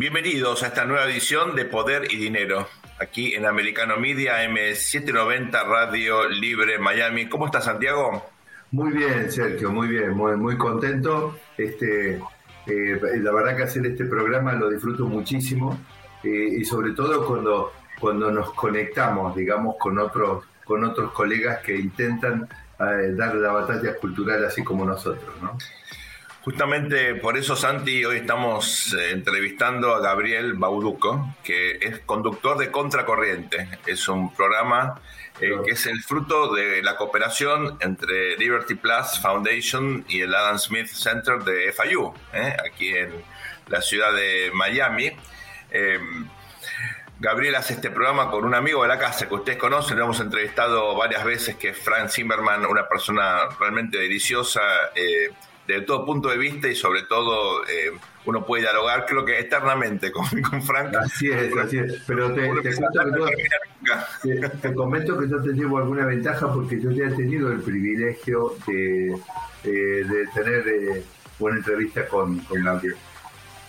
Bienvenidos a esta nueva edición de Poder y Dinero, aquí en Americano Media M790 Radio Libre Miami. ¿Cómo está Santiago? Muy bien, Sergio, muy bien, muy, muy contento. Este, eh, la verdad que hacer este programa lo disfruto muchísimo eh, y sobre todo cuando, cuando nos conectamos, digamos, con otros, con otros colegas que intentan eh, dar la batalla cultural así como nosotros, ¿no? Justamente por eso, Santi, hoy estamos eh, entrevistando a Gabriel Bauduco, que es conductor de Contracorriente. Es un programa eh, que es el fruto de la cooperación entre Liberty Plus Foundation y el Adam Smith Center de FIU, eh, aquí en la ciudad de Miami. Em, Gabriel hace este programa con un amigo de la casa que ustedes conocen, lo hemos entrevistado varias veces, que es Frank Zimmerman, una persona realmente deliciosa de todo punto de vista y sobre todo eh, uno puede dialogar, creo que eternamente con, con Frank. Así es, así es. Pero te, comento que yo te llevo alguna ventaja porque yo ya he tenido el privilegio de, de tener eh, una entrevista con, con Gabriel.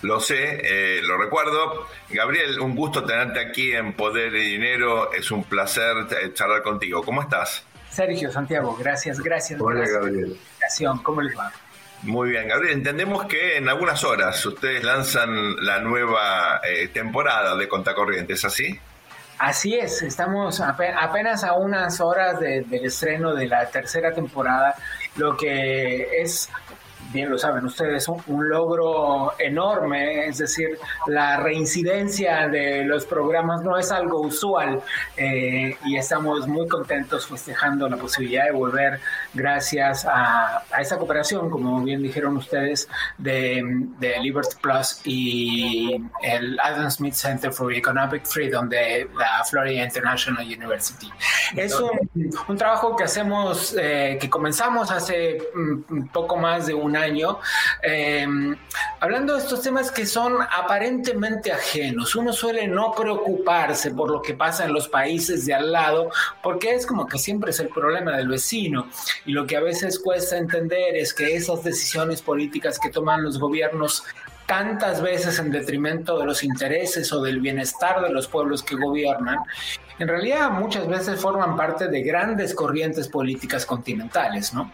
Lo sé, eh, lo recuerdo. Gabriel, un gusto tenerte aquí en Poder y Dinero. Es un placer charlar contigo. ¿Cómo estás? Sergio, Santiago, gracias, gracias. Hola, Gabriel. ¿Cómo les va? Muy bien, Gabriel. Entendemos que en algunas horas ustedes lanzan la nueva eh, temporada de Contacorriente, ¿es así? Así es, estamos apenas a unas horas del estreno de la tercera temporada, lo que es bien lo saben ustedes, un, un, logro enorme, es decir, la reincidencia de los programas no es algo usual eh, y estamos muy contentos festejando la posibilidad de volver gracias a, a esa cooperación, como bien dijeron ustedes, de, de, Liberty Plus y el Adam Smith Center for Economic Freedom de la Florida International University. Es un, un trabajo que hacemos, eh, que comenzamos hace mm, poco más de un año, eh, hablando de estos temas que son aparentemente ajenos. Uno suele no preocuparse por lo que pasa en los países de al lado, porque es como que siempre es el problema del vecino. Y lo que a veces cuesta entender es que esas decisiones políticas que toman los gobiernos tantas veces en detrimento de los intereses o del bienestar de los pueblos que gobiernan, en realidad muchas veces forman parte de grandes corrientes políticas continentales, ¿no?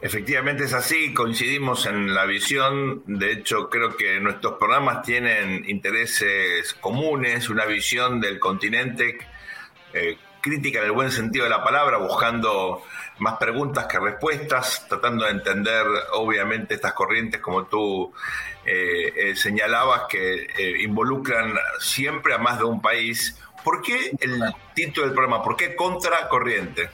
Efectivamente es así, coincidimos en la visión, de hecho creo que nuestros programas tienen intereses comunes, una visión del continente eh, crítica en el buen sentido de la palabra, buscando más preguntas que respuestas, tratando de entender obviamente estas corrientes como tú eh, eh, señalabas que involucran siempre a más de un país. ¿Por qué el título del programa? ¿Por qué contracorriente?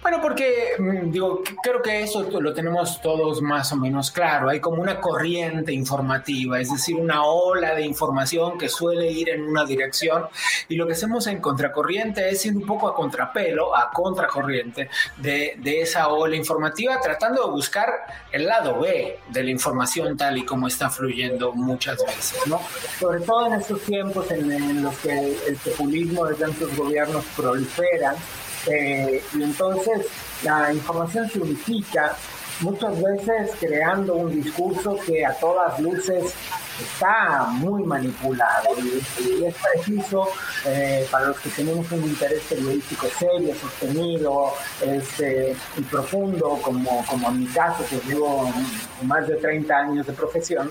Bueno, porque mm, digo, creo que eso lo tenemos todos más o menos claro. Hay como una corriente informativa, es decir, una ola de información que suele ir en una dirección y lo que hacemos en contracorriente es ir un poco a contrapelo, a contracorriente de, de esa ola informativa, tratando de buscar el lado B de la información tal y como está fluyendo muchas veces, ¿no? Sobre todo en estos tiempos en, en los que el populismo de tantos gobiernos proliferan y entonces la información se unifica muchas veces creando un discurso que a todas luces está muy manipulado y, es preciso eh, para los que tenemos un interés periodístico serio, sostenido este, y profundo, como, como en mi caso, que llevo más de 30 años de profesión,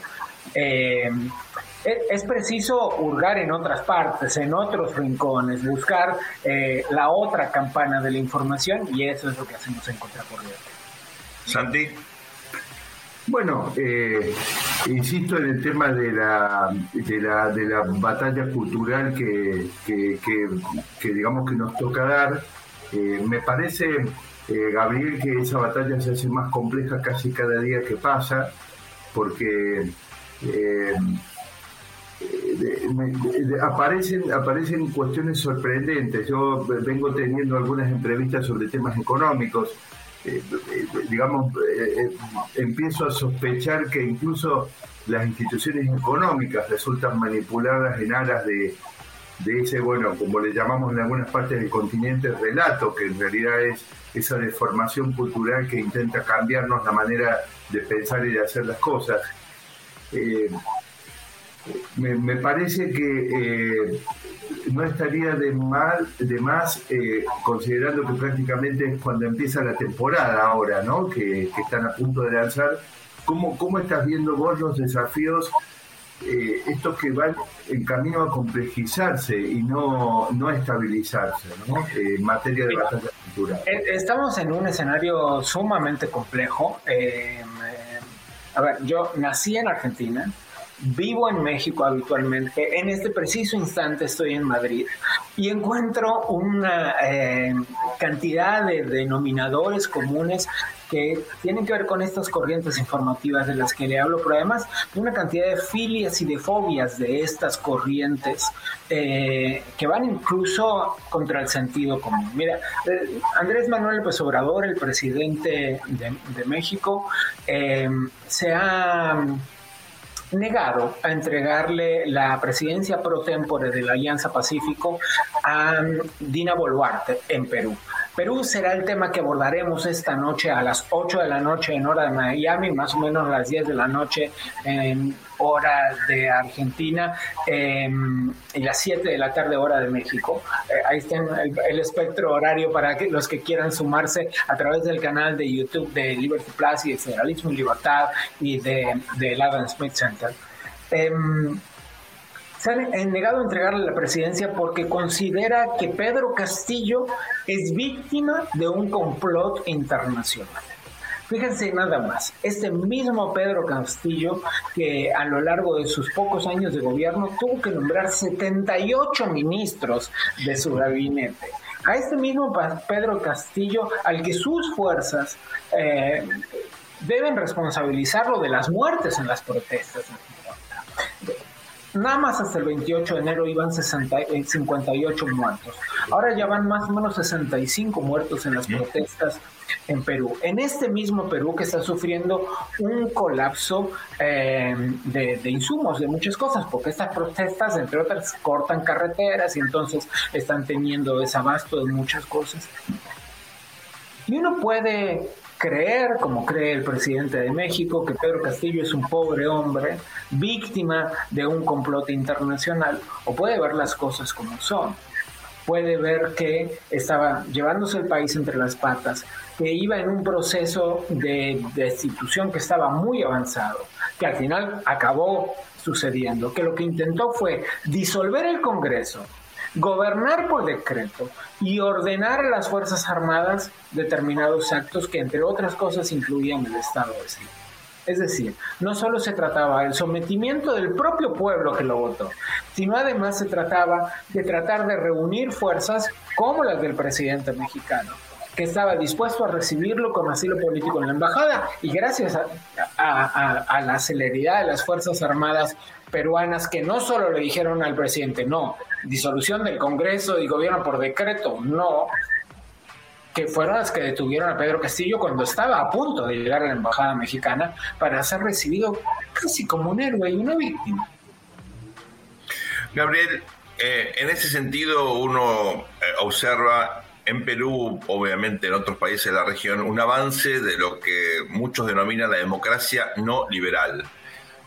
eh, es preciso hurgar en otras partes, en otros rincones, buscar eh, la otra campana de la información y eso es lo que hacemos en Contracorriente. Santi. Bueno, eh, insisto en el tema de la, de la, de la batalla cultural que, que, digamos que nos toca dar. Eh, me parece, Gabriel, que esa batalla se hace más compleja casi cada día que pasa, porque aparecen, aparecen cuestiones sorprendentes. Yo vengo teniendo algunas entrevistas sobre temas económicos. Eh, eh, digamos, eh, empiezo a sospechar que incluso las instituciones económicas resultan manipuladas en aras de, de ese, bueno, como le llamamos en algunas partes del continente, relato, que en realidad es esa deformación cultural que intenta cambiarnos la manera de pensar y de hacer las cosas. Me, parece que eh, no estaría de mal de más eh, considerando que prácticamente es cuando empieza la temporada ahora, ¿no? Que, están a punto de lanzar. ¿Cómo, ¿Cómo estás viendo vos los desafíos eh, estos que van en camino a complejizarse y no, no estabilizarse ¿no? En materia de batalla cultural. Eh, estamos en un escenario sumamente complejo. a ver, yo nací en Argentina, vivo en México habitualmente, en este preciso instante estoy en Madrid y encuentro una cantidad de denominadores comunes que tienen que ver con estas corrientes informativas de las que le hablo, pero además una cantidad de filias y de fobias de estas corrientes eh, que van incluso contra el sentido común. Mira, eh, Andrés Manuel López Obrador, el presidente de, México, eh, se ha negado a entregarle la presidencia pro tempore de la Alianza Pacífico a Dina Boluarte en Perú. Perú será el tema que abordaremos esta noche a las 8 de la noche en hora de Miami, más o menos a las 10 de la noche en hora de Argentina em, y las 7 de la tarde hora de México. Eh, ahí está el, espectro horario para los que quieran sumarse a través del canal de YouTube de Liberty Plus y de Federalismo y Libertad y de, de Adam Smith Center. Em, se han negado a entregarle la presidencia porque considera que Pedro Castillo es víctima de un complot internacional. Fíjense nada más, este mismo Pedro Castillo, que a lo largo de sus pocos años de gobierno tuvo que nombrar 78 ministros de su gabinete. A este mismo Pedro Castillo, al que sus fuerzas eh, deben responsabilizarlo de las muertes en las protestas Nada más hasta el 28 de enero iban 58 eh, muertos. Ahora ya van más o menos 65 muertos en las protestas en Perú. En este mismo Perú que está sufriendo un colapso eh, de, de, insumos, de muchas cosas, porque estas protestas, entre otras, cortan carreteras y entonces están teniendo desabasto de muchas cosas. Y uno puede creer, como cree el presidente de México, que Pedro Castillo es un pobre hombre, víctima de un complot internacional, o puede ver las cosas como son. Puede ver que estaba llevándose el país entre las patas, que iba en un proceso de destitución que estaba muy avanzado, que al final acabó sucediendo, que lo que intentó fue disolver el Congreso, gobernar por decreto y ordenar a las Fuerzas Armadas determinados actos que, entre otras cosas, incluían el Estado de Sitio. Es decir, no solo se trataba del sometimiento del propio pueblo que lo votó, sino además se trataba de tratar de reunir fuerzas como las del presidente mexicano, que estaba dispuesto a recibirlo con asilo político en la embajada y gracias a, la celeridad de las Fuerzas Armadas peruanas que no solo le dijeron al presidente, no, disolución del Congreso y gobierno por decreto, no, que fueron las que detuvieron a Pedro Castillo cuando estaba a punto de llegar a la embajada mexicana para ser recibido casi como un héroe y una víctima. Gabriel, eh, en ese sentido uno eh, observa en Perú, obviamente en otros países de la región, un avance de lo que muchos denominan la democracia no liberal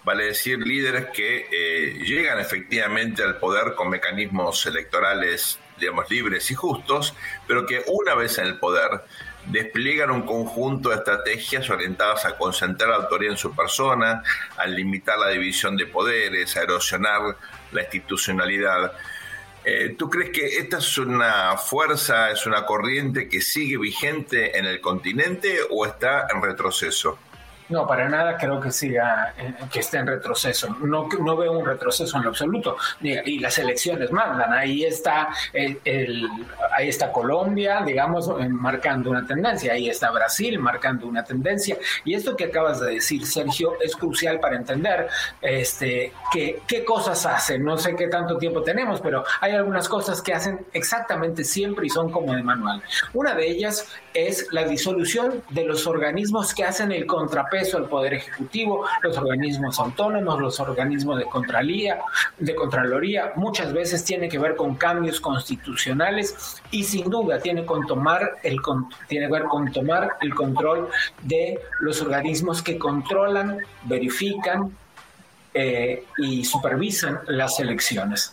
vale decir líderes que eh, llegan efectivamente al poder con mecanismos electorales, digamos, libres y justos, pero que una vez en el poder despliegan un conjunto de estrategias orientadas a concentrar la autoridad en su persona, a limitar la división de poderes, a erosionar la institucionalidad. Eh, ¿Tú crees que esta es una fuerza, es una corriente que sigue vigente en el continente o está en retroceso? No, para nada creo que siga, eh, que esté en retroceso. No, no veo un retroceso en lo absoluto. Y las elecciones mandan. Ahí está, eh, ahí está Colombia, digamos, eh, marcando una tendencia. Ahí está Brasil marcando una tendencia. Y esto que acabas de decir, Sergio, es crucial para entender este, que, qué cosas hacen. No sé qué tanto tiempo tenemos, pero hay algunas cosas que hacen exactamente siempre y son como de manual. Una de ellas es la disolución de los organismos que hacen el contrapeso al Poder Ejecutivo, los organismos autónomos, los organismos de Contralía, de Contraloría, muchas veces tiene que ver con cambios constitucionales y sin duda tiene, con tomar el, tiene que ver con tomar el control de los organismos que controlan, verifican, eh, y supervisan las elecciones.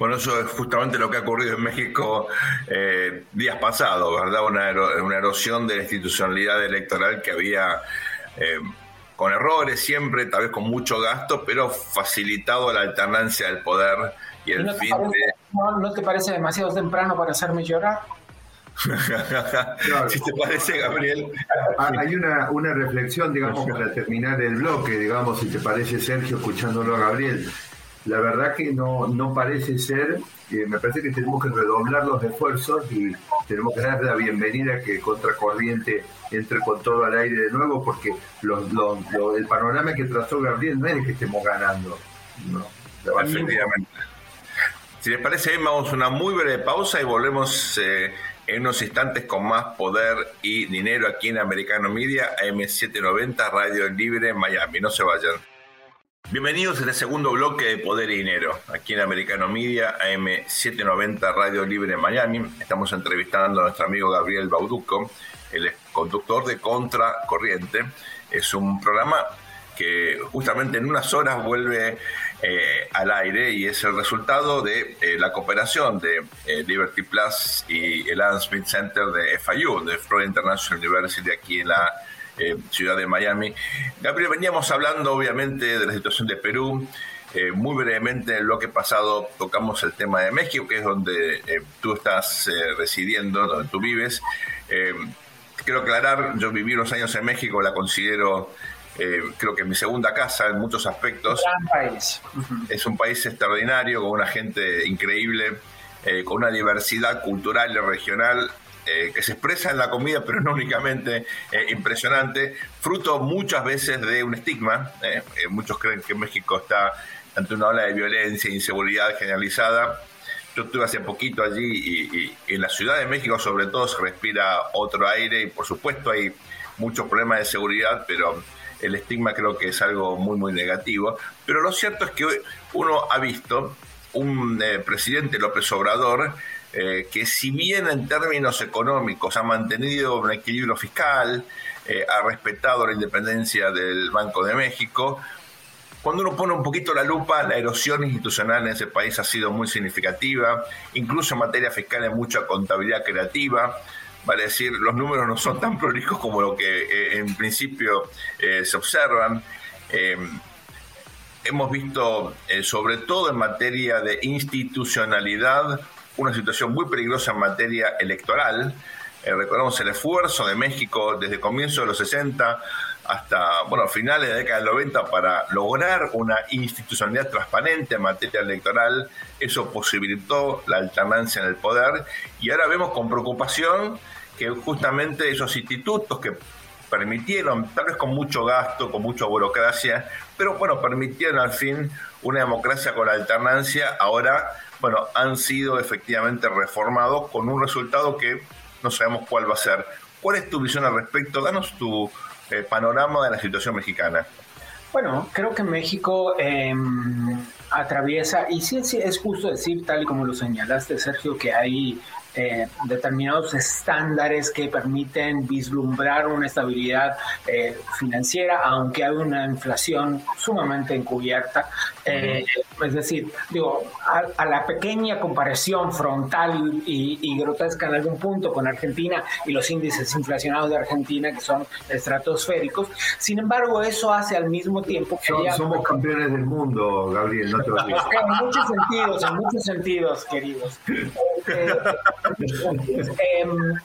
Bueno, eso es justamente lo que ha ocurrido en México eh, días pasados, ¿verdad? Una, una, erosión de la institucionalidad electoral que había eh, con errores siempre, tal vez con mucho gasto, pero facilitado la alternancia del poder y el ¿No fin parece, de... ¿no, te parece demasiado temprano para hacerme llorar? si te parece, Gabriel. Ah, hay una, una reflexión, digamos, para terminar el bloque, digamos, si te parece, Sergio, escuchándolo a Gabriel. La verdad que no, no parece ser, eh, me parece que tenemos que redoblar los esfuerzos y tenemos que dar la bienvenida que Contracorriente entre con todo al aire de nuevo, porque los, los, el panorama que trazó Gabriel no es que estemos ganando. No, Efectivamente. Si les parece, vamos a una muy breve pausa y volvemos eh, en unos instantes con más poder y dinero aquí en Americano Media, AM790, Radio Libre, Miami. No se vayan. Bienvenidos en el segundo bloque de Poder y Dinero, aquí en Americano Media, AM790 Radio Libre en Miami. Estamos entrevistando a nuestro amigo Gabriel Bauduco, el conductor de Contra Corriente. Es un programa que justamente en unas horas vuelve eh, al aire y es el resultado de eh, la cooperación de eh, Liberty Plus y el Adam Smith Center de FIU, de Florida International University, aquí en la eh, ciudad de Miami. Gabriel, veníamos hablando obviamente de la situación de Perú. Eh, muy brevemente, en lo que pasado tocamos el tema de México, que es donde eh, tú estás residiendo, donde tú vives. quiero aclarar, yo viví unos años en México, la considero creo que mi segunda casa en muchos aspectos. país. Es un país extraordinario, con una gente increíble, con una diversidad cultural y regional eh, que se expresa en la comida, pero no únicamente eh, impresionante, fruto muchas veces de un estigma. Eh, muchos creen que México está ante una ola de violencia e inseguridad generalizada. Yo estuve hace poquito allí y, en la Ciudad de México sobre todo se respira otro aire y por supuesto hay muchos problemas de seguridad, pero el estigma creo que es algo muy, muy negativo. Pero lo cierto es que uno ha visto un presidente López Obrador eh, que si bien en términos económicos ha mantenido un equilibrio fiscal, eh, ha respetado la independencia del Banco de México, cuando uno pone un poquito la lupa, la erosión institucional en ese país ha sido muy significativa, incluso en materia fiscal hay mucha contabilidad creativa, vale decir, los números no son tan prolijos como lo que eh, en principio se observan. hemos visto, sobre todo en materia de institucionalidad, una situación muy peligrosa en materia electoral. Eh, recordamos el esfuerzo de México desde comienzos de los 60 hasta bueno finales de la década del 90 para lograr una institucionalidad transparente en materia electoral. Eso posibilitó la alternancia en el poder y ahora vemos con preocupación que justamente esos institutos que permitieron, tal vez con mucho gasto, con mucha burocracia, pero bueno, permitieron al fin una democracia con alternancia, ahora bueno, han sido efectivamente reformados con un resultado que no sabemos cuál va a ser. ¿Cuál es tu visión al respecto? Danos tu eh, panorama de la situación mexicana. Bueno, creo que México em, atraviesa, y sí, sí, es justo decir, tal y como lo señalaste, Sergio, que hay eh, determinados estándares que permiten vislumbrar una estabilidad eh, financiera, aunque hay una inflación sumamente encubierta. Eh, es decir, digo, a, la pequeña comparación frontal y, grotesca en algún punto con Argentina y los índices inflacionados de Argentina, que son estratosféricos, sin embargo, eso hace al mismo tiempo que... somos campeones del mundo, Gabriel, no te olvides. En muchos sentidos, en muchos sentidos, queridos. Em,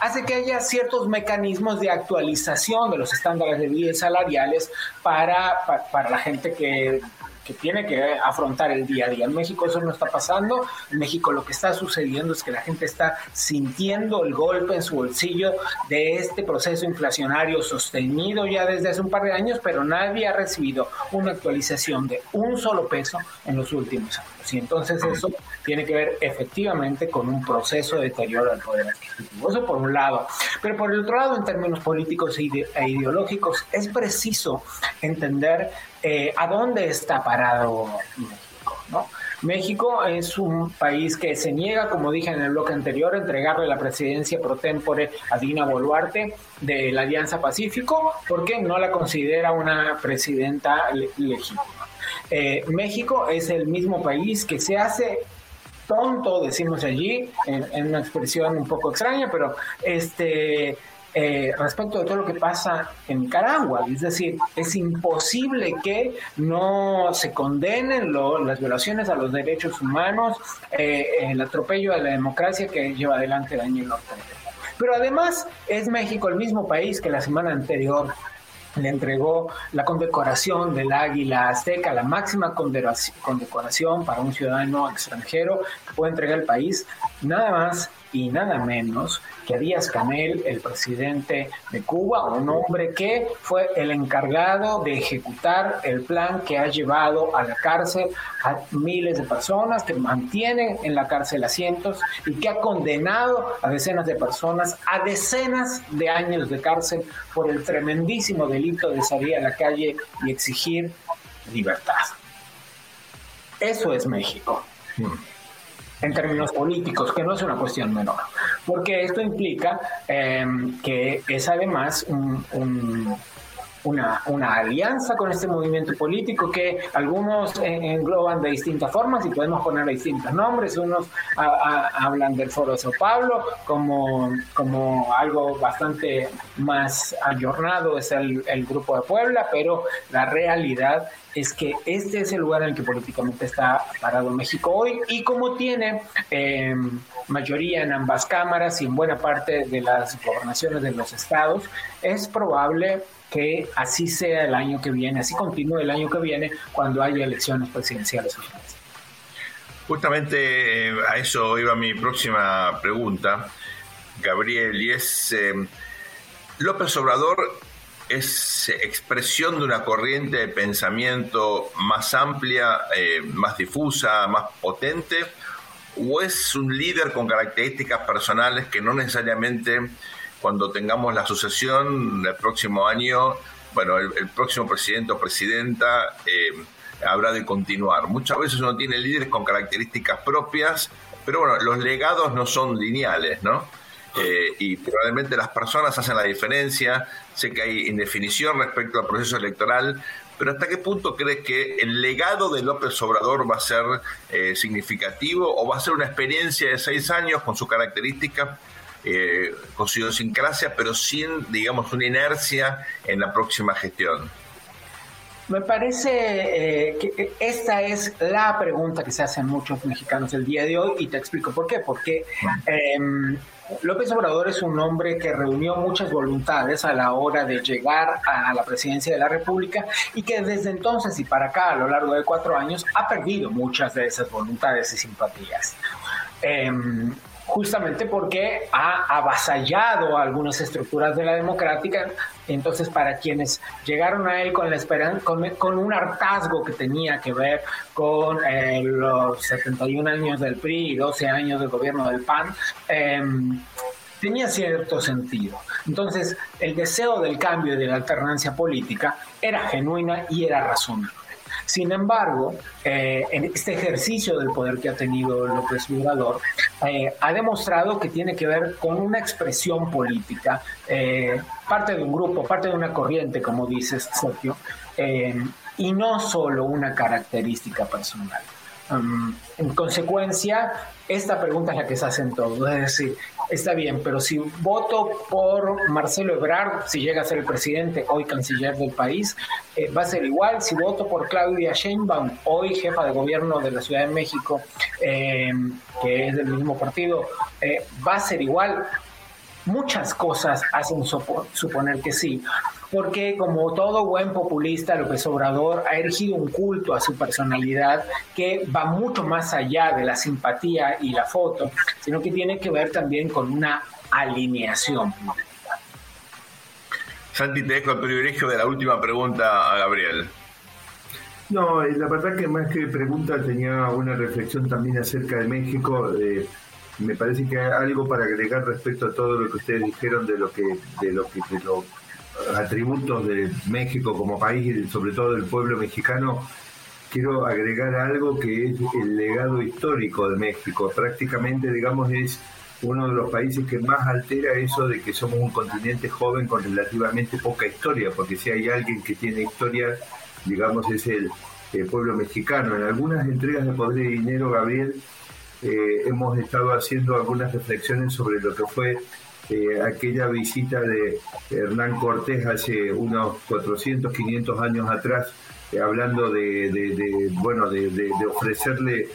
hace que haya ciertos mecanismos de actualización de los estándares de vida salariales para, para la gente que que tiene que afrontar el día a día. En México eso no está pasando. En México lo que está sucediendo es que la gente está sintiendo el golpe en su bolsillo de este proceso inflacionario sostenido ya desde hace un par de años, pero nadie ha recibido una actualización de un solo peso en los últimos años. Y entonces eso tiene que ver efectivamente con un proceso de deterioro del poder adquisitivo. Eso por un lado. Pero por el otro lado, en términos políticos e ideológicos, es preciso entender eh, a dónde está parado México, es un país que se niega, como dije en el bloque anterior, a entregarle la presidencia pro tempore a Dina Boluarte de la Alianza Pacífico porque no la considera una presidenta legítima. Eh, México es el mismo país que se hace tonto, decimos allí, en, una expresión un poco extraña, pero este eh, respecto de todo lo que pasa en Nicaragua. Es decir, es imposible que no se condenen las violaciones a los derechos humanos, eh, el atropello a la democracia que lleva adelante Daniel Ortega. Pero además es México el mismo país que la semana anterior le entregó la condecoración del águila azteca, la máxima condecoración para un ciudadano extranjero que puede entregar el país, nada más y nada menos que Díaz Canel, el presidente de Cuba, un hombre que fue el encargado de ejecutar el plan que ha llevado a la cárcel a miles de personas, que mantiene en la cárcel a cientos y que ha condenado a decenas de personas a decenas de años de cárcel por el tremendísimo delito de salir a la calle y exigir libertad. Eso es México. Hmm en términos políticos, que no es una cuestión menor, porque esto implica em, que es además un, una, una, alianza con este movimiento político que algunos engloban de distintas formas y podemos poner distintos nombres. Unos hablan del Foro de Sao Paulo como, como algo bastante más ayornado, es el, Grupo de Puebla, pero la realidad es que este es el lugar en el que políticamente está parado México hoy y como tiene em, mayoría en ambas cámaras y en buena parte de las gobernaciones de los estados, es probable que así sea el año que viene, así continúe el año que viene cuando haya elecciones presidenciales. Justamente eh, a eso iba mi próxima pregunta, Gabriel, y es, em, López Obrador es expresión de una corriente de pensamiento más amplia, eh, más difusa, más potente, o es un líder con características personales que no necesariamente cuando tengamos la sucesión el próximo año, bueno, el, próximo presidente o presidenta eh, habrá de continuar. Muchas veces uno tiene líderes con características propias, pero bueno, los legados no son lineales, ¿no? Eh, y probablemente las personas hacen la diferencia. Sé que hay indefinición respecto al proceso electoral, pero ¿hasta qué punto crees que el legado de López Obrador va a ser eh, significativo o va a ser una experiencia de seis años con sus características, eh, con pero sin, digamos, una inercia en la próxima gestión? Me parece que esta es la pregunta que se hacen muchos mexicanos el día de hoy y te explico por qué. Porque López Obrador es un hombre que reunió muchas voluntades a la hora de llegar a la presidencia de la República y que desde entonces y para acá, a lo largo de cuatro años, ha perdido muchas de esas voluntades y simpatías. Em, justamente porque ha avasallado algunas estructuras de la democrática. Entonces, para quienes llegaron a él con la esperanza, con, un hartazgo que tenía que ver con eh, los 71 años del PRI y 12 años del gobierno del PAN, em, tenía cierto sentido. Entonces, el deseo del cambio y de la alternancia política era genuina y era razonable. Sin embargo, eh, en este ejercicio del poder que ha tenido López Obrador, eh, ha demostrado que tiene que ver con una expresión política, eh, parte de un grupo, parte de una corriente, como dices, Sergio, y no solo una característica personal. Um, en consecuencia, esta pregunta es la que se hacen todos, es decir, está bien, pero si voto por Marcelo Ebrard, si llega a ser el presidente, hoy canciller del país, eh, va a ser igual. Si voto por Claudia Sheinbaum, hoy jefa de gobierno de la Ciudad de México, eh, que es del mismo partido, eh, va a ser igual. Muchas cosas hacen suponer que sí, porque como todo buen populista, López Obrador ha erigido un culto a su personalidad que va mucho más allá de la simpatía y la foto, sino que tiene que ver también con una alineación. Santi, te dejo el privilegio de la última pregunta a Gabriel. No, la verdad que más que pregunta tenía una reflexión también acerca de México. Eh, me parece que hay algo para agregar respecto a todo lo que ustedes dijeron de lo que de lo que de los atributos de México como país y sobre todo del pueblo mexicano quiero agregar algo que es el legado histórico de México. Prácticamente, digamos, es uno de los países que más altera eso de que somos un continente joven con relativamente poca historia, porque si hay alguien que tiene historia, digamos, es el, pueblo mexicano. En algunas entregas de Poder y Dinero, Gabriel, eh, hemos estado haciendo algunas reflexiones sobre lo que fue eh, aquella visita de Hernán Cortés hace unos 400, 500 años atrás, eh, hablando de, bueno, de, ofrecerle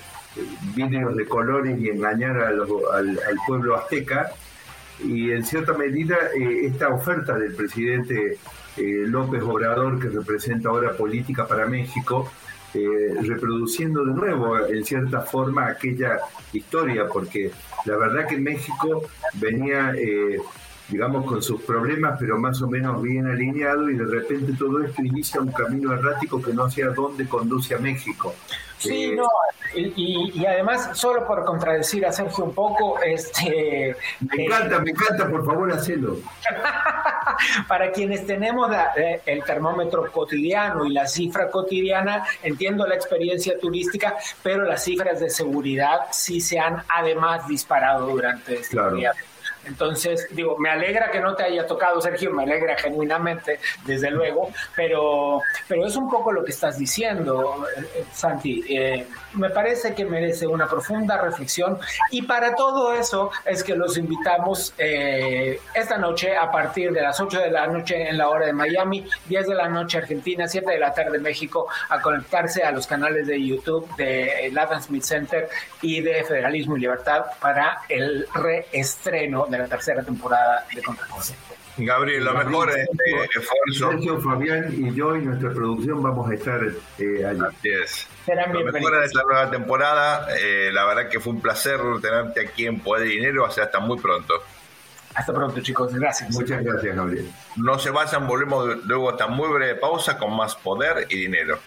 vídeos de colores y engañar al, pueblo azteca. Y en cierta medida esta oferta del presidente López Obrador, que representa ahora política para México, eh, reproduciendo de nuevo en cierta forma aquella historia, porque la verdad que México venía, eh, digamos, con sus problemas, pero más o menos bien alineado y de repente todo esto inicia un camino errático que no sé a dónde conduce a México. Sí, eh, no, y, además, solo por contradecir a Sergio un poco, este... Me encanta, me encanta, por favor, hacelo. Para quienes tenemos eh, el termómetro cotidiano y la cifra cotidiana, entiendo la experiencia turística, pero las cifras de seguridad sí se han además disparado durante este claro. Entonces, digo, me alegra que no te haya tocado, Sergio, me alegra genuinamente, desde luego, pero, pero es un poco lo que estás diciendo, eh, Santi. Eh, me parece que merece una profunda reflexión y para todo eso es que los invitamos eh, esta noche a partir de las 8 de la noche en la hora de Miami, 10 de la noche Argentina, 7 de la tarde México, a conectarse a los canales de YouTube de Adam Smith Center y de Federalismo y Libertad para el reestreno de la tercera temporada de Contracorriente. Gabriel, lo mejor es este esfuerzo. Sergio, Fabián y yo y nuestra producción vamos a estar eh, allí. Así es. lo mejor de esta nueva temporada. Eh, la verdad que fue un placer tenerte aquí en Poder y Dinero. O sea, hasta muy pronto. Hasta pronto, chicos. Gracias. Muchas gracias, Gabriel. No se vayan, volvemos luego a esta muy breve pausa con más Poder y Dinero.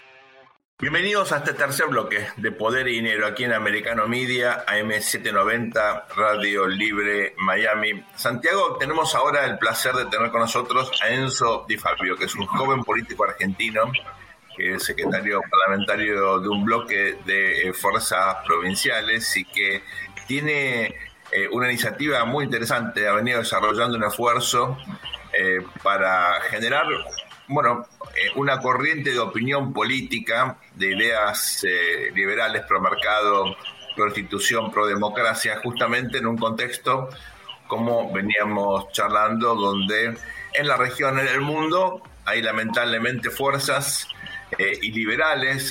Bienvenidos a este tercer bloque de Poder y Dinero aquí en Americano Media, AM790, Radio Libre Miami. Santiago, tenemos ahora el placer de tener con nosotros a Enzo Di Fabio, que es un joven político argentino, que es secretario parlamentario de un bloque de eh, fuerzas provinciales y que tiene eh, una iniciativa muy interesante, ha venido desarrollando un esfuerzo eh, para generar, bueno, eh, una corriente de opinión política, de ideas eh, liberales pro mercado, pro democracia, justamente en un contexto como veníamos charlando, donde en la región, en el mundo, hay lamentablemente fuerzas eh,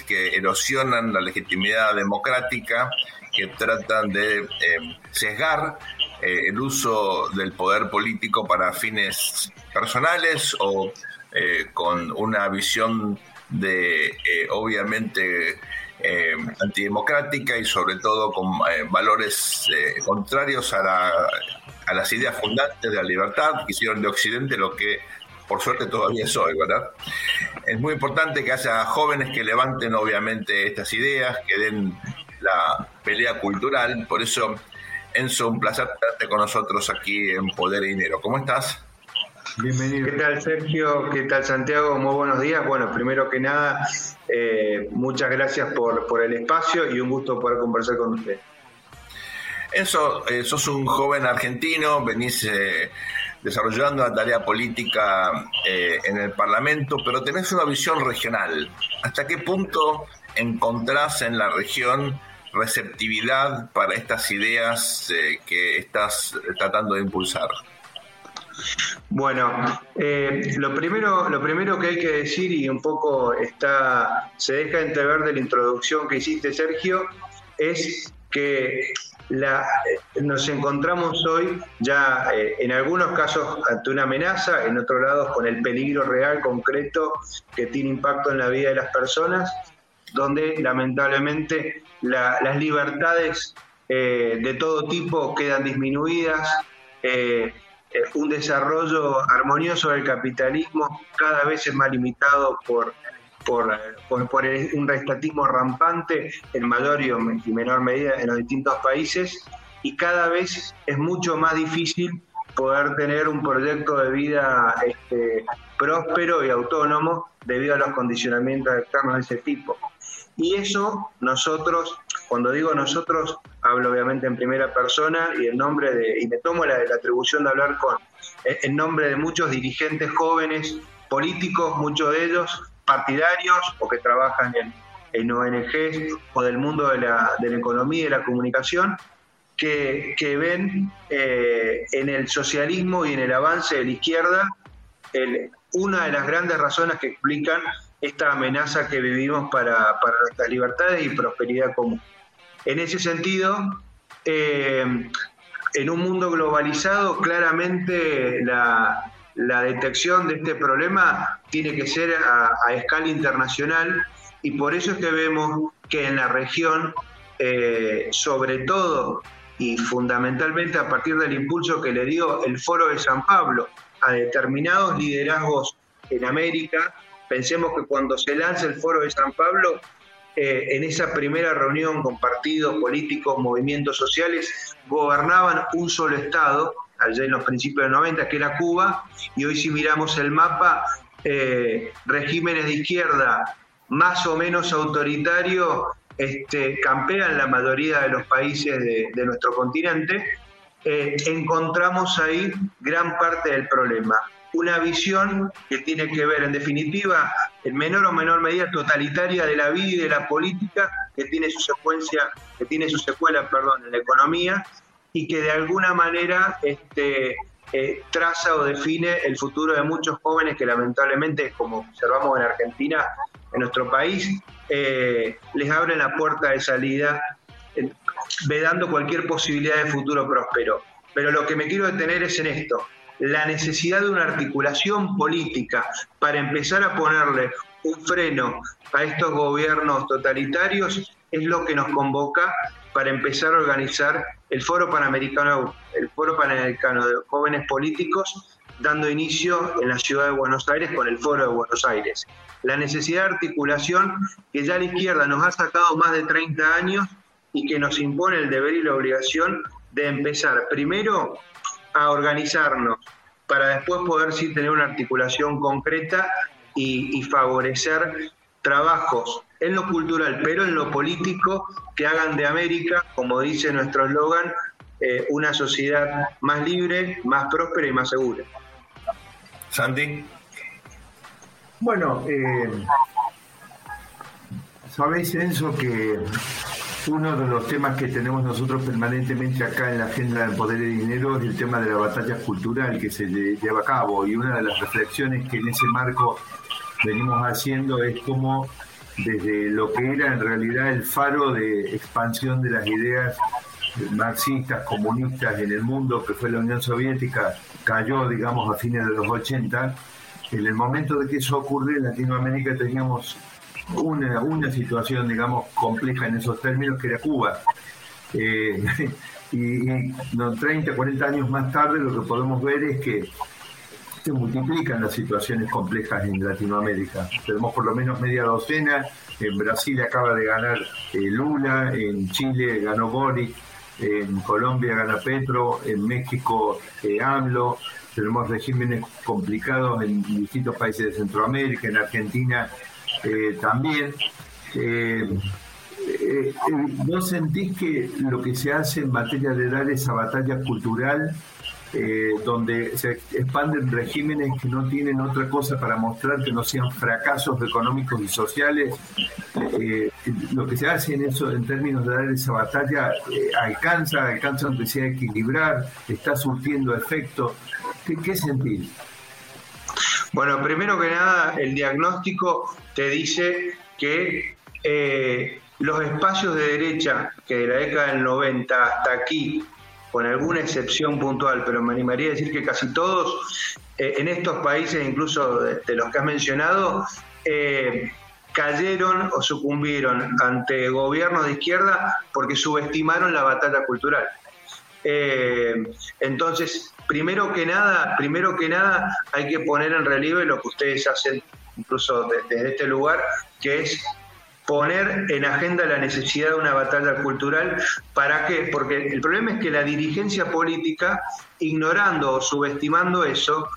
que erosionan la legitimidad democrática, que tratan de sesgar el uso del poder político para fines personales o eh, con una visión de, eh, obviamente, eh, antidemocrática y sobre todo con valores contrarios a, a, las ideas fundantes de la libertad que hicieron de Occidente lo que por suerte todavía es hoy, ¿verdad? Es muy importante que haya jóvenes que levanten obviamente estas ideas, que den la pelea cultural, por eso Enzo, un placer tenerte con nosotros aquí en Poder y Dinero. ¿Cómo estás? Bienvenido. ¿Qué tal Sergio? ¿Qué tal Santiago? Muy buenos días. Bueno, primero que nada, eh, muchas gracias por, por, el espacio y un gusto poder conversar con usted. Eso, eh, sos un joven argentino, venís eh, desarrollando la tarea política en el Parlamento, pero tenés una visión regional. ¿Hasta qué punto encontrás en la región receptividad para estas ideas que estás tratando de impulsar? Bueno, eh, lo, primero, lo primero que hay que decir, y un poco está, se deja entrever de la introducción que hiciste, Sergio, es que nos encontramos hoy ya eh, en algunos casos ante una amenaza, en otros lados con el peligro real, concreto, que tiene impacto en la vida de las personas, donde lamentablemente las libertades eh, de todo tipo quedan disminuidas. Un desarrollo armonioso del capitalismo cada vez es más limitado por, por, un restatismo rampante en mayor y menor medida en los distintos países y cada vez es mucho más difícil poder tener un proyecto de vida este, próspero y autónomo debido a los condicionamientos externos de ese tipo. Y eso nosotros, cuando digo nosotros, hablo obviamente en primera persona y en nombre de, y me tomo la, la atribución de hablar con, en nombre de muchos dirigentes jóvenes políticos, muchos de ellos partidarios o que trabajan en, en ONGs o del mundo de la, de la economía y de la comunicación, que, que ven eh, en el socialismo y en el avance de la izquierda el, una de las grandes razones que explican esta amenaza que vivimos para, para nuestras libertades y prosperidad común. En ese sentido, eh, en un mundo globalizado, claramente la, la, detección de este problema tiene que ser a, escala internacional y por eso es que vemos que en la región, eh, sobre todo y fundamentalmente a partir del impulso que le dio el Foro de San Pablo a determinados liderazgos en América, pensemos que cuando se lanza el Foro de San Pablo, eh, en esa primera reunión con partidos políticos, movimientos sociales, gobernaban un solo Estado, allá en los principios de los 90, que era Cuba, y hoy si miramos el mapa, eh, regímenes de izquierda más o menos autoritarios este, campean la mayoría de los países de, nuestro continente, eh, encontramos ahí gran parte del problema. Una visión que tiene que ver, en definitiva, en menor o menor medida totalitaria de la vida y de la política, que tiene su secuencia, que tiene su secuela, perdón, en la economía, y que de alguna manera este, eh, traza o define el futuro de muchos jóvenes que lamentablemente, como observamos en Argentina, en nuestro país, eh, les abre la puerta de salida, eh, vedando cualquier posibilidad de futuro próspero. Pero lo que me quiero detener es en esto, la necesidad de una articulación política para empezar a ponerle un freno a estos gobiernos totalitarios es lo que nos convoca para empezar a organizar el Foro Panamericano, el Foro Panamericano de Jóvenes Políticos, dando inicio en la ciudad de Buenos Aires con el Foro de Buenos Aires. La necesidad de articulación que ya la izquierda nos ha sacado más de 30 años y que nos impone el deber y la obligación de empezar primero a organizarnos para después poder sí tener una articulación concreta y, y favorecer trabajos en lo cultural, pero en lo político, que hagan de América, como dice nuestro eslogan, eh, una sociedad más libre, más próspera y más segura. Sandy. Bueno, eh, sabéis, Enzo, que uno de los temas que tenemos nosotros permanentemente acá en la agenda del poder y dinero es el tema de la batalla cultural que se lleva a cabo y una de las reflexiones que en ese marco venimos haciendo es cómo desde lo que era en realidad el faro de expansión de las ideas marxistas, comunistas en el mundo, que fue la Unión Soviética, cayó, digamos, a fines de los 80. En el momento de que eso ocurre, en Latinoamérica teníamos una, una situación, digamos, compleja en esos términos, que era Cuba. Eh, y, y no, 30, 40 años más tarde lo que podemos ver es que se multiplican las situaciones complejas en Latinoamérica. Tenemos por lo menos media docena. En Brasil acaba de ganar eh, Lula, en Chile ganó Boric, en Colombia gana Petro, en México eh, AMLO. Tenemos regímenes complicados en distintos países de Centroamérica, en Argentina eh, también. Eh, eh, ¿No sentís que lo que se hace en materia de dar esa batalla cultural eh, donde se expanden regímenes que no tienen otra cosa para mostrar que no sean fracasos económicos y sociales. Lo que se hace en eso, en términos de dar esa batalla, alcanza, alcanza aunque sea equilibrar, está surtiendo efecto. ¿Qué, qué sentir? Bueno, primero que nada, el diagnóstico te dice que eh, los espacios de derecha que de la década del 90 hasta aquí con alguna excepción puntual, pero me animaría a decir que casi todos eh, en estos países, incluso de, los que has mencionado, eh, cayeron o sucumbieron ante gobiernos de izquierda porque subestimaron la batalla cultural. Eh, entonces, primero que nada, primero que nada, hay que poner en relieve lo que ustedes hacen, incluso desde, este lugar, que es poner en agenda la necesidad de una batalla cultural. ¿Para qué? Porque el problema es que la dirigencia política, ignorando o subestimando eso,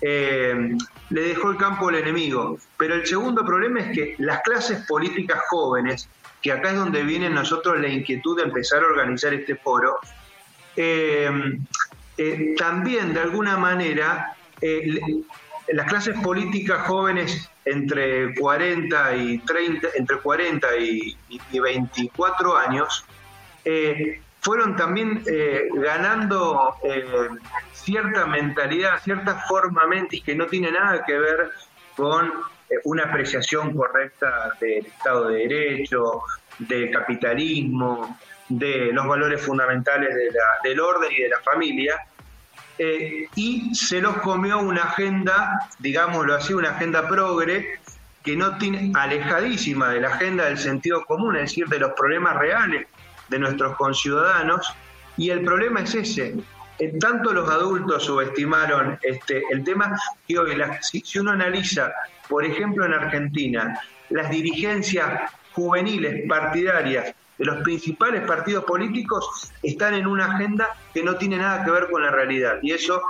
eh, le dejó el campo al enemigo. Pero el segundo problema es que las clases políticas jóvenes, que acá es donde viene nosotros la inquietud de empezar a organizar este foro, eh, eh, también de alguna manera las clases políticas jóvenes entre 40 y 30, entre 40 y, 24 años, fueron también ganando cierta mentalidad, cierta forma mentis que no tiene nada que ver con eh, una apreciación correcta del Estado de Derecho, del capitalismo, de los valores fundamentales del orden y de la familia, eh, y se los comió una agenda, digámoslo así, una agenda progre, que no tiene alejadísima de la agenda del sentido común, es decir, de los problemas reales de nuestros conciudadanos, y el problema es ese, en tanto los adultos subestimaron este, el tema que hoy, si, uno analiza, por ejemplo, en Argentina, las dirigencias juveniles partidarias de los principales partidos políticos están en una agenda que no tiene nada que ver con la realidad. Y eso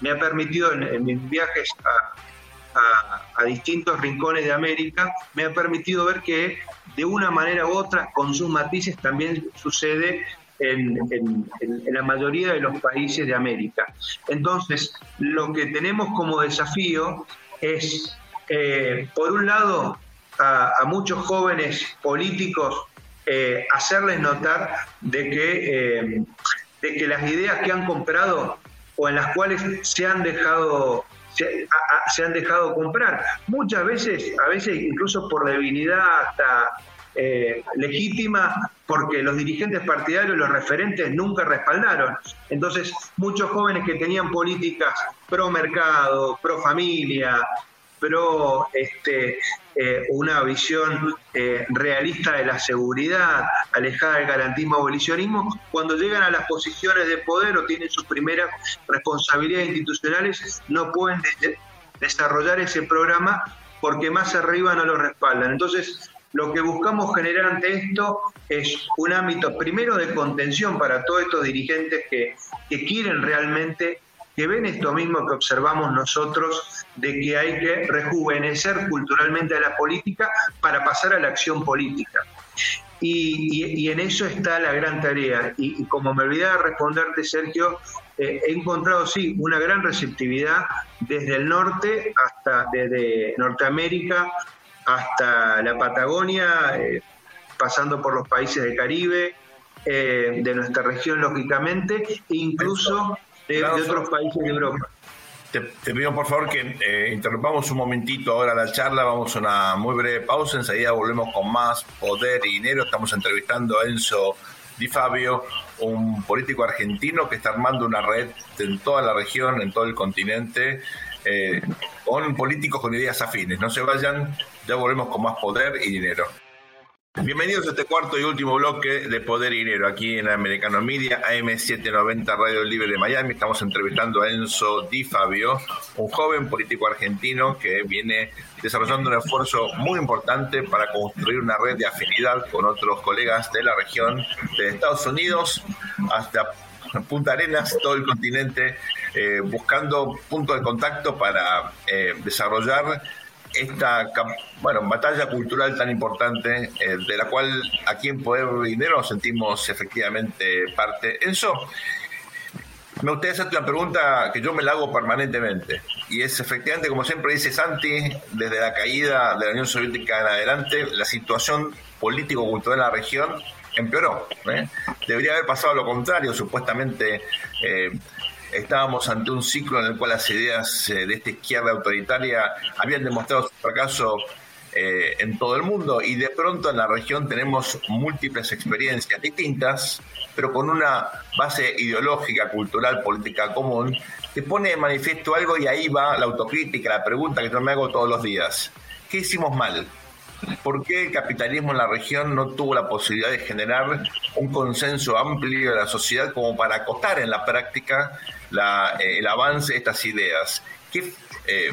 me ha permitido en, mis viajes a, distintos rincones de América, me ha permitido ver que de una manera u otra, con sus matices, también sucede en, la mayoría de los países de América. Entonces, lo que tenemos como desafío es, eh, por un lado, a, muchos jóvenes políticos eh, hacerles notar de que, eh, de que las ideas que han comprado o en las cuales se han dejado se, han dejado comprar. Muchas veces, a veces incluso por debilidad hasta legítima, porque los dirigentes partidarios, los referentes nunca respaldaron. Entonces, muchos jóvenes que tenían políticas pro mercado, pro familia, pro este, eh, una visión eh, realista de la seguridad, alejada del garantismo abolicionismo, cuando llegan a las posiciones de poder o tienen sus primeras responsabilidades institucionales, no pueden desarrollar ese programa porque más arriba no lo respaldan. Entonces, lo que buscamos generar ante esto es un ámbito primero de contención para todos estos dirigentes que, quieren realmente, que ven esto mismo que observamos nosotros, de que hay que rejuvenecer culturalmente a la política para pasar a la acción política. Y, en eso está la gran tarea. Y, como me olvidaba responderte, Sergio, eh, he encontrado, sí, una gran receptividad desde el norte hasta desde Norteamérica hasta la Patagonia, eh, pasando por los países del Caribe, eh, de nuestra región, lógicamente, e incluso de, otros países de Europa. Te, pido por favor que eh, interrumpamos un momentito ahora la charla, vamos a una muy breve pausa, enseguida volvemos con más poder y dinero. Estamos entrevistando a Enzo Di Fabio, un político argentino que está armando una red en toda la región, en todo el continente, eh, con políticos con ideas afines. No se vayan, ya volvemos con más poder y dinero. Bienvenidos a este cuarto y último bloque de Poder y Dinero aquí en Americano Media, AM790 Radio Libre de Miami. Estamos entrevistando a Enzo Di Fabio, un joven político argentino que viene desarrollando un esfuerzo muy importante para construir una red de afinidad con otros colegas de la región, de Estados Unidos hasta Punta Arenas, todo el continente, eh, buscando puntos de contacto para eh, desarrollar esta bueno, batalla cultural tan importante, eh, de la cual aquí en Poder Dinero nos sentimos efectivamente parte. Eso, me gustaría hacerte una pregunta que yo me la hago permanentemente, y es efectivamente, como siempre dice Santi, desde la caída de la Unión Soviética en adelante, la situación político-cultural en la región empeoró. ¿eh? Debería haber pasado lo contrario, supuestamente eh, estábamos ante un ciclo en el cual las ideas eh, de esta izquierda autoritaria habían demostrado su fracaso en todo el mundo y de pronto en la región tenemos múltiples experiencias distintas, pero con una base ideológica, cultural, política común, que pone de manifiesto algo y ahí va la autocrítica, la pregunta que yo me hago todos los días. ¿Qué hicimos mal? ¿Por qué el capitalismo en la región no tuvo la posibilidad de generar un consenso amplio de la sociedad como para acotar en la práctica eh, el avance de estas ideas? ¿Qué eh,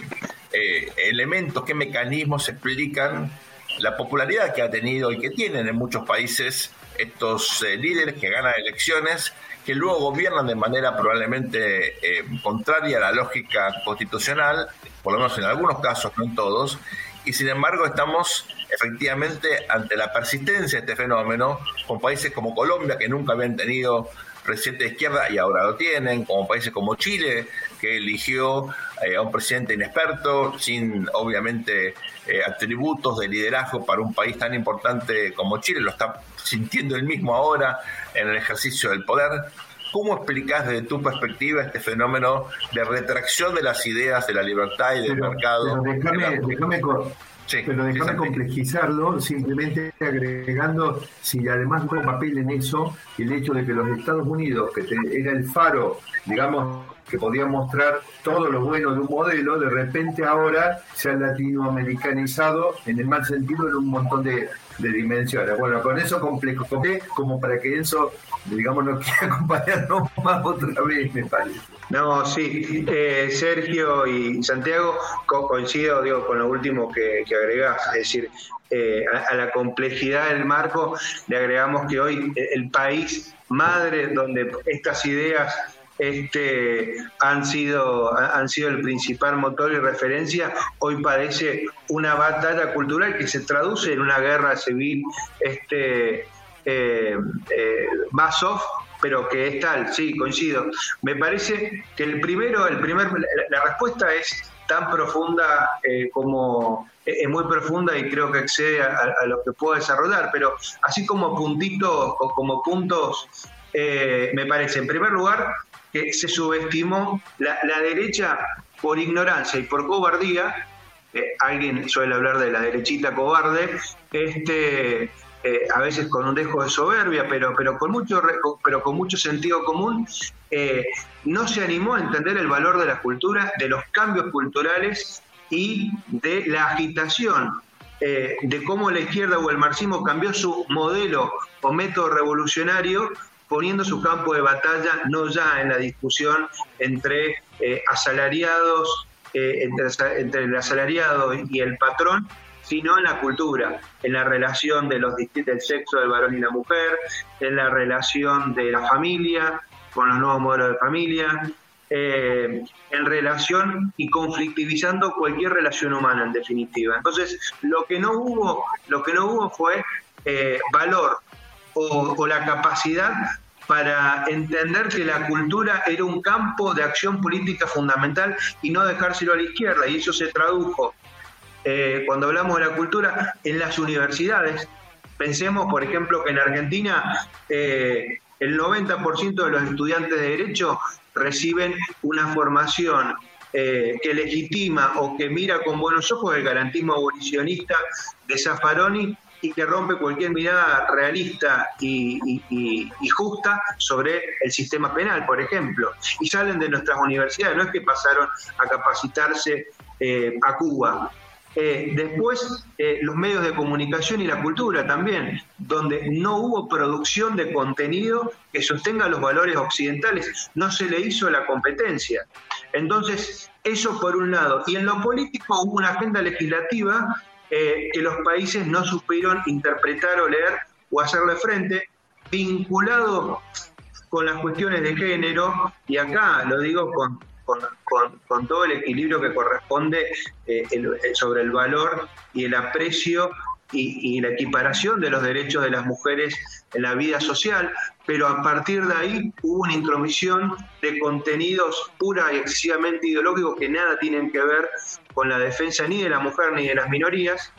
eh, elementos, qué mecanismos explican la popularidad que ha tenido y que tienen en muchos países estos líderes que ganan elecciones, que luego gobiernan de manera probablemente contraria a la lógica constitucional, por lo menos en algunos casos, no en todos, y sin embargo estamos efectivamente ante la persistencia de este fenómeno con países como Colombia, que nunca habían tenido presidente de izquierda y ahora lo tienen, como países como Chile, que eligió eh, a un presidente inexperto, sin obviamente eh, atributos de liderazgo para un país tan importante como Chile, lo está sintiendo él mismo ahora en el ejercicio del poder. ¿Cómo explicas desde tu perspectiva este fenómeno de retracción de las ideas de la libertad y del mercado? Pero déjame, complejizarlo, simplemente agregando, si además juega papel en eso, el hecho de que los Estados Unidos, que era el faro, digamos, que podía mostrar todo lo bueno de un modelo, de repente ahora se ha latinoamericanizado en el mal sentido en un montón de, dimensiones. Bueno, con eso complejo, como para que eso, digamos, no quiera acompañarnos más otra vez, me parece. No, sí, eh, Sergio y Santiago, coincido digo, con lo último que, que agregás, es decir, eh, a, la complejidad del marco le agregamos que hoy el país madre donde estas ideas este, han, sido, han sido el principal motor y referencia, hoy padece una batalla cultural que se traduce en una guerra civil este, eh, eh, más soft, pero que es tal, sí, coincido. Me parece que el primero, el primer, la, respuesta es tan profunda eh, como es muy profunda y creo que excede a, lo que puedo desarrollar, pero así como puntitos o como puntos, me parece, en primer lugar, que se subestimó la, derecha por ignorancia y por cobardía, eh, alguien suele hablar de la derechita cobarde, este, eh, a veces con un dejo de soberbia, pero, pero, con, mucho, pero con mucho sentido común, eh, no se animó a entender el valor de la cultura, de los cambios culturales y de la agitación, de cómo la izquierda o el marxismo cambió su modelo o método revolucionario poniendo su campo de batalla no ya en la discusión entre eh, asalariados, eh, entre, el asalariado y el patrón, sino en la cultura, en la relación de los del sexo del varón y la mujer, en la relación de la familia con los nuevos modelos de familia, eh, en relación y conflictivizando cualquier relación humana en definitiva. Entonces, lo que no hubo, lo que no hubo fue valor o, la capacidad para entender que la cultura era un campo de acción política fundamental y no dejárselo a la izquierda. Y eso se tradujo, eh, cuando hablamos de la cultura, en las universidades. Pensemos, por ejemplo, que en Argentina eh, el 90% de los estudiantes de Derecho reciben una formación eh, que legitima o que mira con buenos ojos el garantismo abolicionista de Zaffaroni y que rompe cualquier mirada realista y, justa sobre el sistema penal, por ejemplo. Y salen de nuestras universidades, no es que pasaron a capacitarse eh, a Cuba. Eh, después, eh, los medios de comunicación y la cultura también, donde no hubo producción de contenido que sostenga los valores occidentales, no se le hizo la competencia. Entonces, eso por un lado. Y en lo político hubo una agenda legislativa eh, que los países no supieron interpretar o leer o hacerle frente, vinculado con las cuestiones de género, y acá lo digo con, con, todo el equilibrio que corresponde eh, sobre el valor y el aprecio y, la equiparación de los derechos de las mujeres en la vida social, pero a partir de ahí hubo una intromisión de contenidos pura y excesivamente ideológicos que nada tienen que ver con la defensa ni de la mujer ni de las minorías.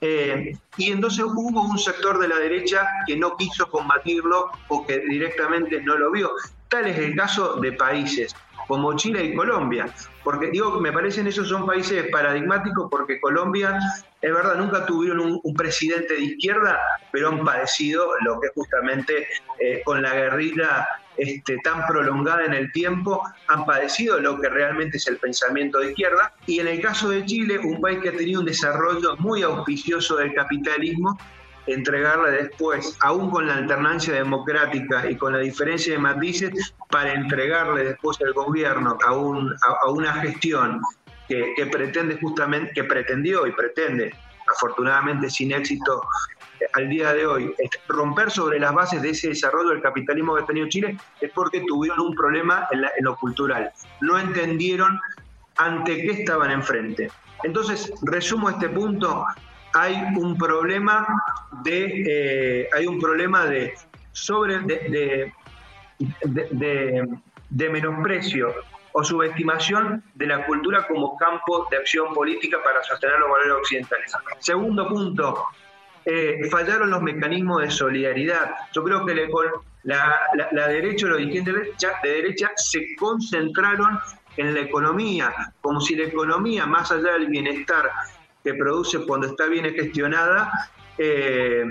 Eh, y entonces hubo un sector de la derecha que no quiso combatirlo o que directamente no lo vio. Tal es el caso de países como Chile y Colombia. Porque digo, me parecen esos son países paradigmáticos porque Colombia, es verdad, nunca tuvieron un, presidente de izquierda, pero han padecido lo que justamente eh, con la guerrilla este, tan prolongada en el tiempo, han padecido lo que realmente es el pensamiento de izquierda. Y en el caso de Chile, un país que ha tenido un desarrollo muy auspicioso del capitalismo, entregarle después, aún con la alternancia democrática y con la diferencia de matices, para entregarle después al gobierno a, un, a, una gestión que, pretende justamente, que pretendió y pretende afortunadamente sin éxito al día de hoy, romper sobre las bases de ese desarrollo del capitalismo que ha tenido Chile es porque tuvieron un problema en, lo cultural. No entendieron ante qué estaban enfrente. Entonces, resumo este punto, hay un problema de, eh, hay un problema de sobre de, de, menosprecio o subestimación de la cultura como campo de acción política para sostener los valores occidentales. Segundo punto, eh, fallaron los mecanismos de solidaridad. Yo creo que la, la, derecha y los dirigentes de derecha, se concentraron en la economía, como si la economía, más allá del bienestar que produce cuando está bien gestionada, eh,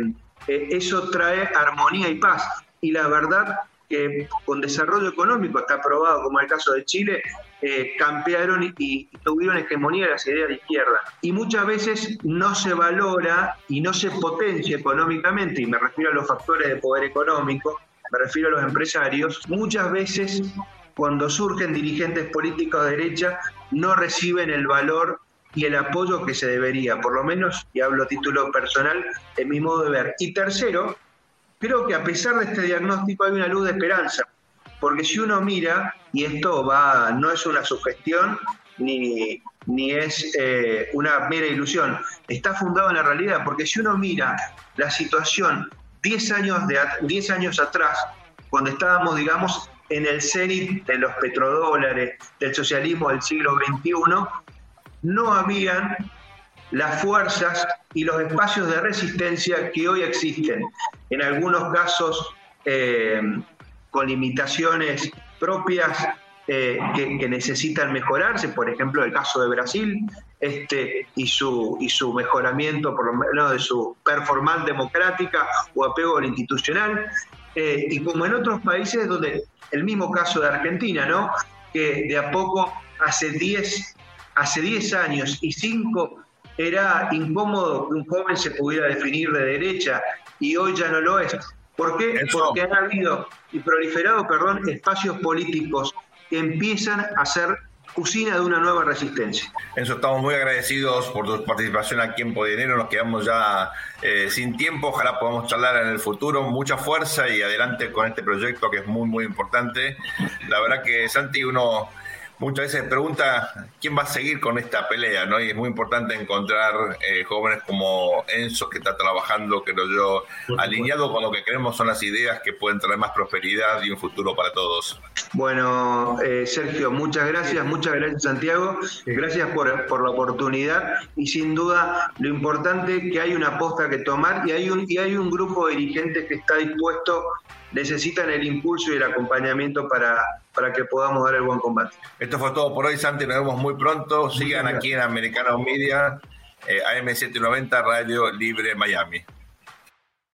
eh, eso trae armonía y paz. Y la verdad que con desarrollo económico, está probado como el caso de Chile, eh, campearon y, tuvieron hegemonía de las ideas de izquierda. Y muchas veces no se valora y no se potencia económicamente, y me refiero a los factores de poder económico, me refiero a los empresarios, muchas veces cuando surgen dirigentes políticos de derecha no reciben el valor y el apoyo que se debería, por lo menos, y hablo título personal, en mi modo de ver. Y tercero, creo que a pesar de este diagnóstico hay una luz de esperanza, porque si uno mira, y esto va, no es una sugestión ni, ni es eh, una mera ilusión, está fundado en la realidad, porque si uno mira la situación 10 años, de, 10 años atrás, cuando estábamos, digamos, en el cenit de los petrodólares, del socialismo del siglo XXI, no habían las fuerzas y los espacios de resistencia que hoy existen. En algunos casos eh, con limitaciones propias eh, que, necesitan mejorarse, por ejemplo el caso de Brasil este, y, su, y su mejoramiento, por lo menos de su performance democrática o apego al institucional, eh, y como en otros países donde el mismo caso de Argentina, ¿no? que de a poco hace 10 hace 10 años y 5 era incómodo que un joven se pudiera definir de derecha y hoy ya no lo es. ¿Por qué? Porque han habido y proliferado, perdón, espacios políticos que empiezan a ser cocina de una nueva resistencia. Enzo, estamos muy agradecidos por tu participación aquí en Podinero. Nos quedamos ya eh, sin tiempo. Ojalá podamos charlar en el futuro. Mucha fuerza y adelante con este proyecto que es muy, muy importante. La verdad que, Santi, uno muchas veces pregunta quién va a seguir con esta pelea, ¿no? Y es muy importante encontrar eh, jóvenes como Enzo, que está trabajando, creo yo, alineado con lo que creemos son las ideas que pueden traer más prosperidad y un futuro para todos. Bueno, eh, Sergio, muchas gracias, muchas gracias, Santiago. Gracias por, por, la oportunidad y sin duda lo importante es que hay una aposta que tomar y hay un, y hay un grupo de dirigentes que está dispuesto necesitan el impulso y el acompañamiento para, para que podamos dar el buen combate. Esto fue todo por hoy, Santi. Nos vemos muy pronto. Sigan aquí en Americano Media, eh, AM790 Radio Libre Miami.